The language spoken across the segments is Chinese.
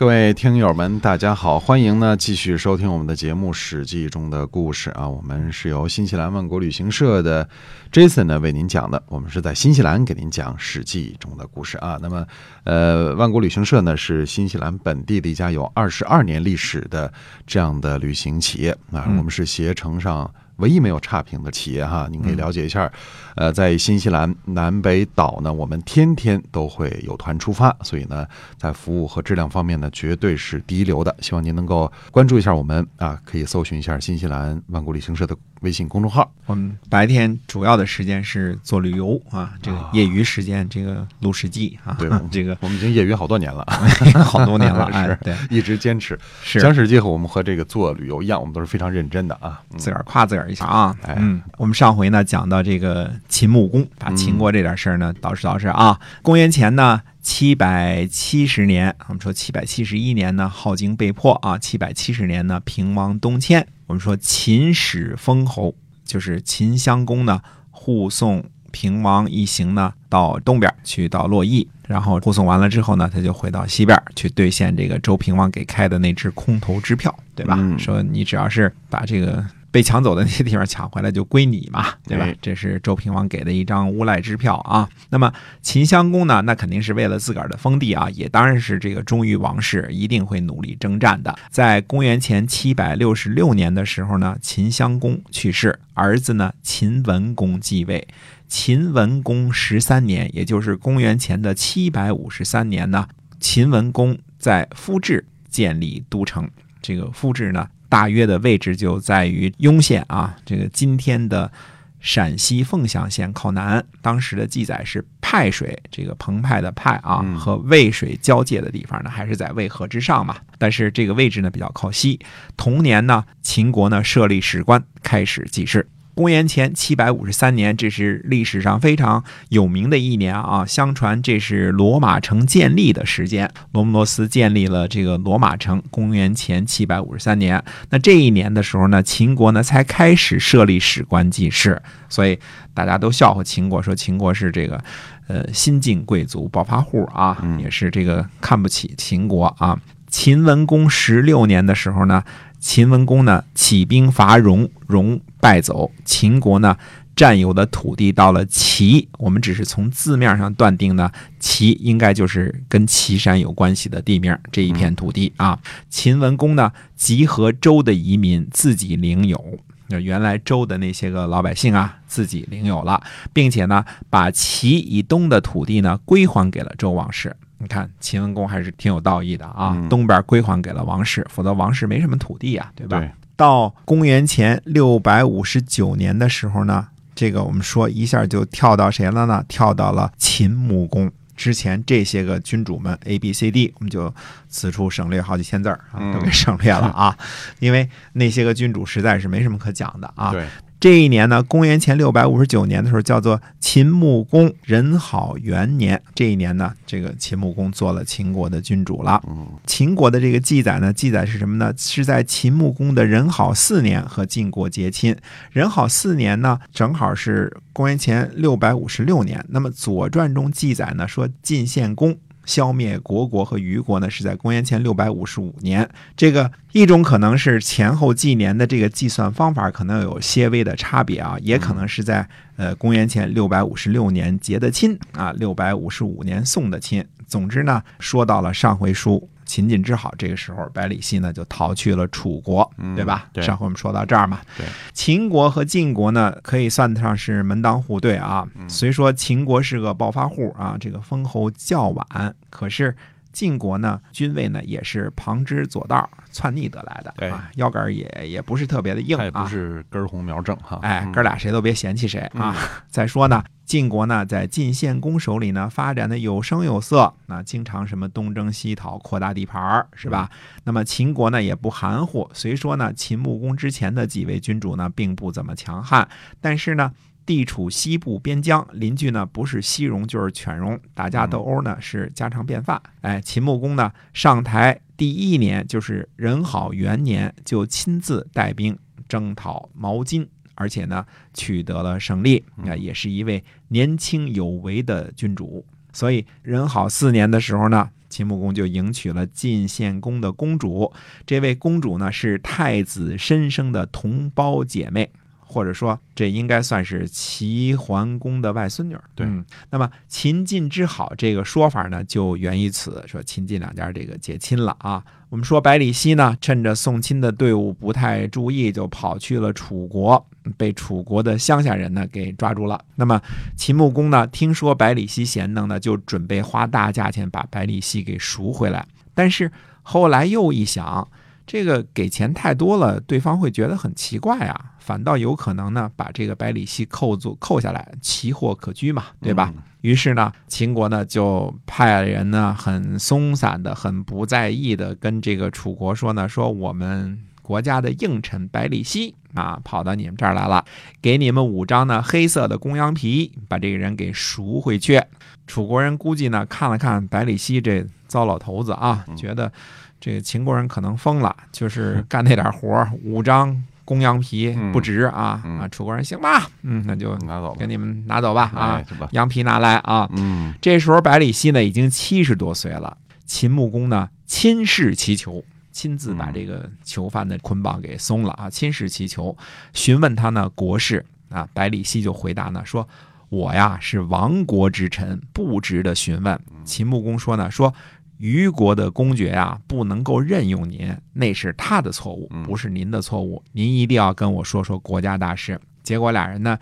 各位听友们，大家好，欢迎呢继续收听我们的节目《史记》中的故事啊。我们是由新西兰万国旅行社的 Jason 呢为您讲的，我们是在新西兰给您讲《史记》中的故事啊。那么，呃，万国旅行社呢是新西兰本地的一家有二十二年历史的这样的旅行企业啊。我们是携程上。唯一没有差评的企业哈，您可以了解一下。呃，在新西兰南北岛呢，我们天天都会有团出发，所以呢，在服务和质量方面呢，绝对是第一流的。希望您能够关注一下我们啊，可以搜寻一下新西兰万国旅行社的微信公众号。我们白天主要的时间是做旅游啊，这个业余时间这个录史记啊，对，这个我们已经业余好多年了，好多年了，是，对，一直坚持。是讲史记和我们和这个做旅游一样，我们都是非常认真的啊，自个儿夸自个儿。一下啊，嗯，我们上回呢讲到这个秦穆公，把秦国这点事儿呢捯饬捯饬啊。公元前呢七百七十年，我们说七百七十一年呢镐京被破啊，七百七十年呢平王东迁。我们说秦始封侯，就是秦襄公呢护送平王一行呢到东边去到洛邑，然后护送完了之后呢，他就回到西边去兑现这个周平王给开的那支空头支票，对吧？说你只要是把这个。被抢走的那些地方抢回来就归你嘛，对吧？这是周平王给的一张无赖支票啊。那么秦襄公呢？那肯定是为了自个儿的封地啊，也当然是这个忠于王室，一定会努力征战的。在公元前七百六十六年的时候呢，秦襄公去世，儿子呢秦文公继位。秦文公十三年，也就是公元前的七百五十三年呢，秦文公在夫至建立都城。这个夫至呢？大约的位置就在于雍县啊，这个今天的陕西凤翔县靠南。当时的记载是派水，这个澎湃的派啊，和渭水交界的地方呢，还是在渭河之上嘛？但是这个位置呢比较靠西。同年呢，秦国呢设立史官，开始记事。公元前七百五十三年，这是历史上非常有名的一年啊！相传这是罗马城建立的时间，罗摩罗斯建立了这个罗马城。公元前七百五十三年，那这一年的时候呢，秦国呢才开始设立史官记事，所以大家都笑话秦国，说秦国是这个呃新晋贵族暴发户啊，也是这个看不起秦国啊。秦文公十六年的时候呢。秦文公呢起兵伐戎，戎败走。秦国呢占有的土地到了齐，我们只是从字面上断定呢，齐应该就是跟岐山有关系的地面这一片土地啊。秦文公呢集合周的移民自己领有，那原来周的那些个老百姓啊自己领有了，并且呢把齐以东的土地呢归还给了周王室。你看秦文公还是挺有道义的啊，东边归还给了王室，否则王室没什么土地啊，对吧？到公元前六百五十九年的时候呢，这个我们说一下就跳到谁了呢？跳到了秦穆公。之前这些个君主们 A、B、C、D，我们就此处省略好几千字儿啊，都给省略了啊，因为那些个君主实在是没什么可讲的啊。对。这一年呢，公元前六百五十九年的时候，叫做秦穆公仁好元年。这一年呢，这个秦穆公做了秦国的君主了。秦国的这个记载呢，记载是什么呢？是在秦穆公的仁好四年和晋国结亲。仁好四年呢，正好是公元前六百五十六年。那么《左传》中记载呢，说晋献公。消灭国国和虞国呢，是在公元前六百五十五年。这个一种可能是前后纪年的这个计算方法可能有些微的差别啊，也可能是在呃公元前六百五十六年结的亲啊，六百五十五年送的亲。总之呢，说到了上回书。秦晋之好，这个时候百里奚呢就逃去了楚国，对吧？上回我们说到这儿嘛。对，秦国和晋国呢可以算得上是门当户对啊。虽说秦国是个暴发户啊，这个封侯较晚，可是晋国呢君位呢也是旁支左道篡逆得来的，腰杆也也不是特别的硬啊，不是根红苗正哈。哎，哥俩谁都别嫌弃谁啊。再说呢。晋国呢，在晋献公手里呢，发展的有声有色，那经常什么东征西讨，扩大地盘儿是吧？那么秦国呢，也不含糊。虽说呢，秦穆公之前的几位君主呢，并不怎么强悍，但是呢，地处西部边疆，邻居呢不是西戎就是犬戎，打架斗殴呢是家常便饭。哎，秦穆公呢上台第一年就是仁好元年，就亲自带兵征讨毛巾，而且呢取得了胜利。啊，也是一位年轻有为的君主。所以仁好四年的时候呢，秦穆公就迎娶了晋献公的公主。这位公主呢是太子申生的同胞姐妹。或者说，这应该算是齐桓公的外孙女。对，那么秦晋之好这个说法呢，就源于此，说秦晋两家这个结亲了啊。我们说百里奚呢，趁着送亲的队伍不太注意，就跑去了楚国，被楚国的乡下人呢给抓住了。那么秦穆公呢，听说百里奚贤能呢，就准备花大价钱把百里奚给赎回来。但是后来又一想。这个给钱太多了，对方会觉得很奇怪啊，反倒有可能呢把这个百里奚扣住扣下来，奇货可居嘛，对吧？于是呢，秦国呢就派人呢很松散的、很不在意的跟这个楚国说呢，说我们国家的应臣百里奚啊跑到你们这儿来了，给你们五张呢黑色的公羊皮，把这个人给赎回去。楚国人估计呢看了看百里奚这糟老头子啊，觉得。这个秦国人可能疯了，就是干那点活五张公羊皮不值啊啊！楚国人行吧，嗯，那就拿走，给你们拿走吧啊！羊皮拿来啊！嗯，这时候百里奚呢已经七十多岁了，秦穆公呢亲视其囚，亲自把这个囚犯的捆绑给松了啊！亲视其囚，询问他呢国事啊，百里奚就回答呢说：“我呀是亡国之臣，不值得询问。”秦穆公说呢说。虞国的公爵啊，不能够任用您，那是他的错误，不是您的错误。您一定要跟我说说国家大事。结果俩人呢，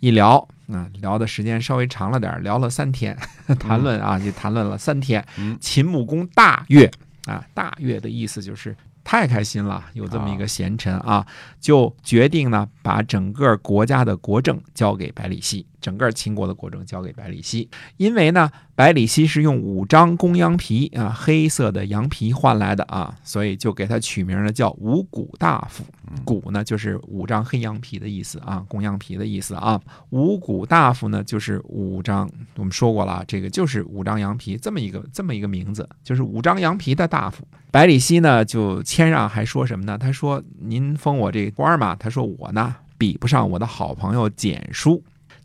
一聊啊，聊的时间稍微长了点，聊了三天，谈论啊，就谈论了三天。秦穆公大悦啊，大悦的意思就是。太开心了，有这么一个贤臣啊，就决定呢，把整个国家的国政交给百里奚，整个秦国的国政交给百里奚。因为呢，百里奚是用五张公羊皮啊，黑色的羊皮换来的啊，所以就给他取名呢叫五谷大夫。谷呢就是五张黑羊皮的意思啊，公羊皮的意思啊。五谷大夫呢就是五张，我们说过了，这个就是五张羊皮这么一个这么一个名字，就是五张羊皮的大夫。百里奚呢就谦让，还说什么呢？他说：“您封我这官嘛？”他说：“我呢比不上我的好朋友简叔，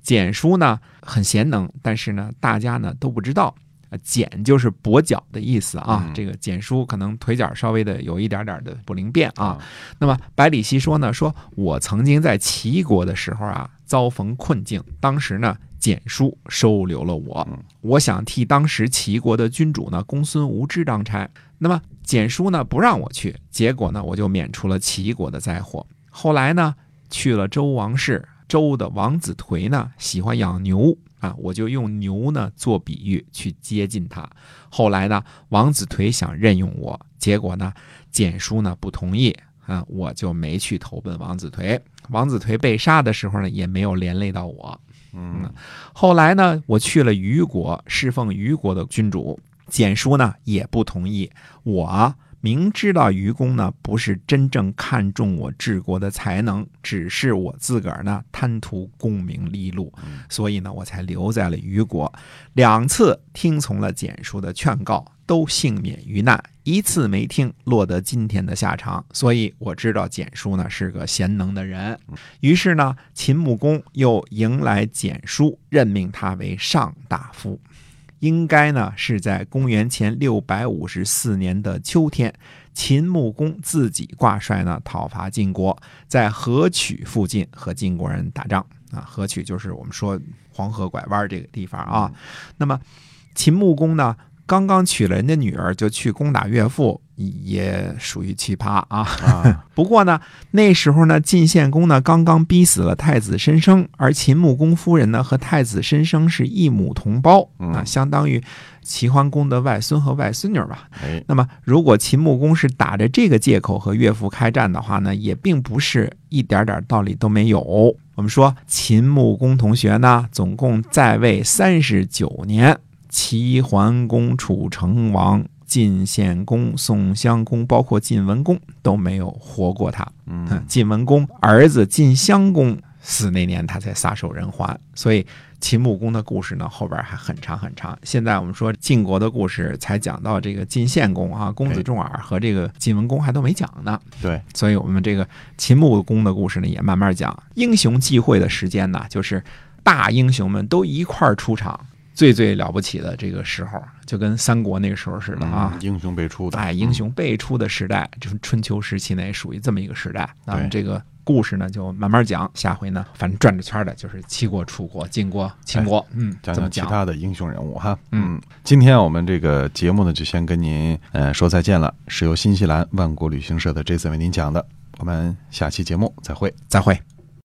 简叔呢很贤能，但是呢大家呢都不知道。简就是跛脚的意思啊。这个简叔可能腿脚稍微的有一点点的不灵便啊。那么百里奚说呢：说我曾经在齐国的时候啊遭逢困境，当时呢。”简书收留了我，我想替当时齐国的君主呢公孙无知当差。那么简书呢不让我去，结果呢我就免除了齐国的灾祸。后来呢去了周王室，周的王子颓呢喜欢养牛啊，我就用牛呢做比喻去接近他。后来呢王子颓想任用我，结果呢简叔呢不同意啊，我就没去投奔王子颓。王子颓被杀的时候呢也没有连累到我。嗯，后来呢，我去了虞国，侍奉虞国的君主，简叔呢也不同意。我明知道愚公呢不是真正看重我治国的才能，只是我自个儿呢贪图功名利禄，所以呢我才留在了虞国。两次听从了简叔的劝告。都幸免于难，一次没听，落得今天的下场。所以我知道简叔呢是个贤能的人。于是呢，秦穆公又迎来简叔，任命他为上大夫。应该呢是在公元前六百五十四年的秋天，秦穆公自己挂帅呢讨伐晋国，在河曲附近和晋国人打仗啊。河曲就是我们说黄河拐弯这个地方啊。那么秦穆公呢？刚刚娶了人家女儿就去攻打岳父，也属于奇葩啊！不过呢，那时候呢，晋献公呢刚刚逼死了太子申生，而秦穆公夫人呢和太子申生是一母同胞啊，相当于齐桓公的外孙和外孙女吧。那么，如果秦穆公是打着这个借口和岳父开战的话呢，也并不是一点点道理都没有。我们说，秦穆公同学呢，总共在位三十九年。齐桓公、楚成王、晋献公、宋襄公，包括晋文公都没有活过他。嗯，晋文公儿子晋襄公死那年他才撒手人寰。所以秦穆公的故事呢，后边还很长很长。现在我们说晋国的故事才讲到这个晋献公啊，公子重耳和这个晋文公还都没讲呢。对，所以我们这个秦穆公的故事呢，也慢慢讲。英雄际会的时间呢，就是大英雄们都一块儿出场。最最了不起的这个时候，就跟三国那个时候似的啊，英雄辈出的，哎，英雄辈出的时代，就是春秋时期内属于这么一个时代。那么这个故事呢，就慢慢讲。下回呢，反正转着圈的，就是齐国、楚国、晋国、秦国，嗯，讲讲其他的英雄人物哈。嗯，今天我们这个节目呢，就先跟您呃说再见了。是由新西兰万国旅行社的 Jason 为您讲的，我们下期节目再会，再会。